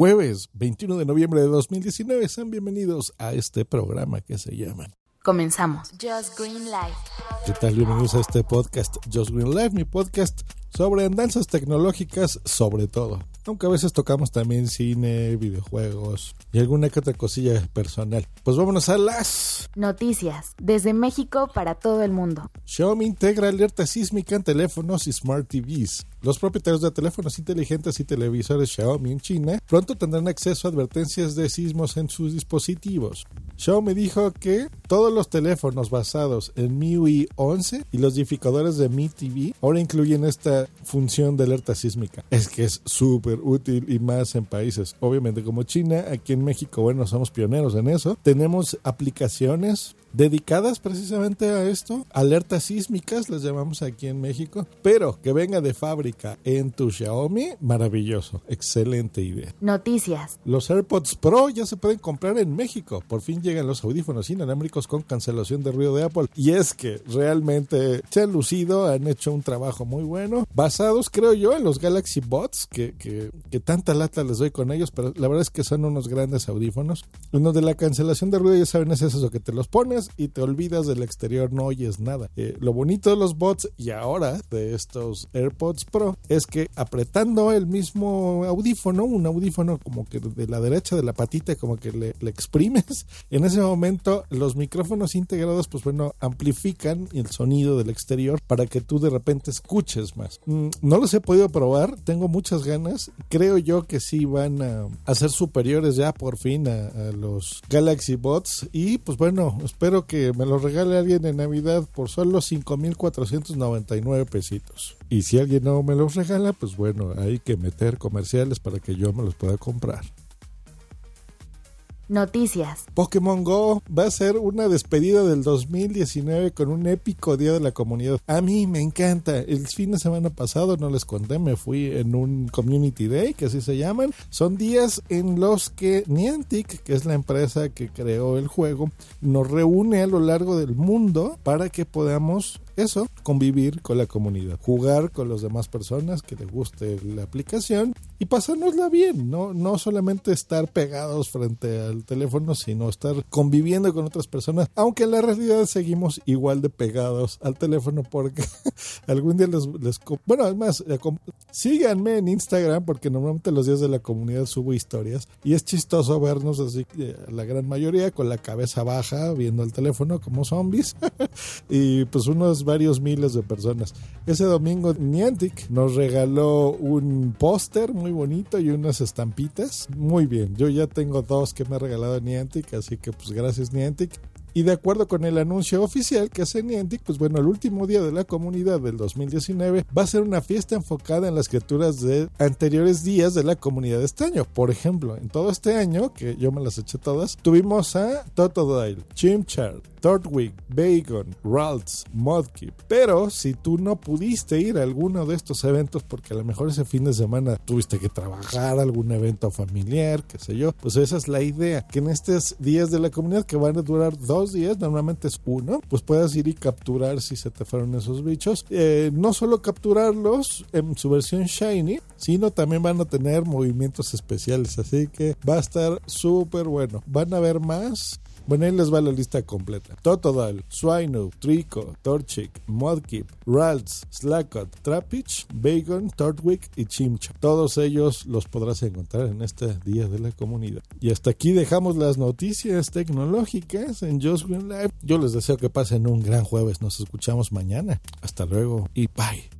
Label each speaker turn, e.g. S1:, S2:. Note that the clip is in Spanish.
S1: jueves 21 de noviembre de 2019. Sean bienvenidos a este programa que se llama
S2: Comenzamos. Just Green Life.
S1: ¿Qué tal? Bienvenidos a este podcast Just Green Life, mi podcast sobre andanzas tecnológicas sobre todo. Aunque a veces tocamos también cine, videojuegos y alguna que otra cosilla personal. Pues vámonos a las
S2: noticias desde México para todo el mundo.
S1: Xiaomi integra alerta sísmica en teléfonos y smart TVs. Los propietarios de teléfonos inteligentes y televisores Xiaomi en China pronto tendrán acceso a advertencias de sismos en sus dispositivos. Xiaomi dijo que todos los teléfonos basados en MIUI 11 y los edificadores de Mi TV ahora incluyen esta función de alerta sísmica. Es que es súper útil y más en países, obviamente como China, aquí en México, bueno, somos pioneros en eso. Tenemos aplicaciones dedicadas precisamente a esto, alertas sísmicas las llamamos aquí en México, pero que venga de fábrica en tu Xiaomi, maravilloso, excelente idea.
S2: Noticias.
S1: Los AirPods Pro ya se pueden comprar en México, por fin llegan los audífonos inalámbricos con cancelación de ruido de Apple y es que realmente se han lucido, han hecho un trabajo muy bueno, basados creo yo en los Galaxy Bots, que, que, que tanta lata les doy con ellos, pero la verdad es que son unos grandes audífonos. Uno de la cancelación de ruido ya saben es eso, que te los pones y te olvidas del exterior, no oyes nada. Eh, lo bonito de los bots y ahora de estos AirPods Pro es que apretando el mismo audífono, un audífono como que de la derecha de la patita, como que le, le exprimes, en ese momento los micrófonos integrados, pues bueno, amplifican el sonido del exterior para que tú de repente escuches más. Mm, no los he podido probar, tengo muchas ganas. Creo yo que sí van a, a ser superiores ya por fin a, a los Galaxy Bots y pues bueno, espero espero que me lo regale alguien en Navidad por solo 5.499 pesitos. Y si alguien no me los regala, pues bueno, hay que meter comerciales para que yo me los pueda comprar.
S2: Noticias.
S1: Pokémon Go va a ser una despedida del 2019 con un épico día de la comunidad. A mí me encanta. El fin de semana pasado, no les conté, me fui en un Community Day, que así se llaman. Son días en los que Niantic, que es la empresa que creó el juego, nos reúne a lo largo del mundo para que podamos eso, convivir con la comunidad, jugar con las demás personas que les guste la aplicación y pasárnosla bien, ¿no? No solamente estar pegados frente al teléfono, sino estar conviviendo con otras personas, aunque en la realidad seguimos igual de pegados al teléfono porque algún día les, les bueno, además, síganme en Instagram porque normalmente los días de la comunidad subo historias y es chistoso vernos así, la gran mayoría con la cabeza baja viendo el teléfono como zombies y pues unos varios miles de personas. Ese domingo Niantic nos regaló un póster muy bonito y unas estampitas. Muy bien, yo ya tengo dos que me ha regalado Niantic, así que pues gracias Niantic. Y de acuerdo con el anuncio oficial que hace Niantic, pues bueno, el último día de la comunidad del 2019 va a ser una fiesta enfocada en las criaturas de anteriores días de la comunidad de este año. Por ejemplo, en todo este año, que yo me las eché todas, tuvimos a Totodile, Chimchar, Thortwig, Bacon, Ralts, Modkip. Pero si tú no pudiste ir a alguno de estos eventos porque a lo mejor ese fin de semana tuviste que trabajar algún evento familiar, qué sé yo, pues esa es la idea, que en estos días de la comunidad que van a durar dos días, normalmente es uno, pues puedas ir y capturar si se te fueron esos bichos. Eh, no solo capturarlos en su versión shiny, sino también van a tener movimientos especiales, así que va a estar súper bueno. Van a ver más bueno, ahí les va la lista completa. Totodile, Swinub, Trico, Torchic, Modkip, Ralts, Slackot, Trapich, Bacon, Tortwick y Chimcha. Todos ellos los podrás encontrar en este Día de la Comunidad. Y hasta aquí dejamos las noticias tecnológicas en Just Green Live. Yo les deseo que pasen un gran jueves. Nos escuchamos mañana. Hasta luego y bye.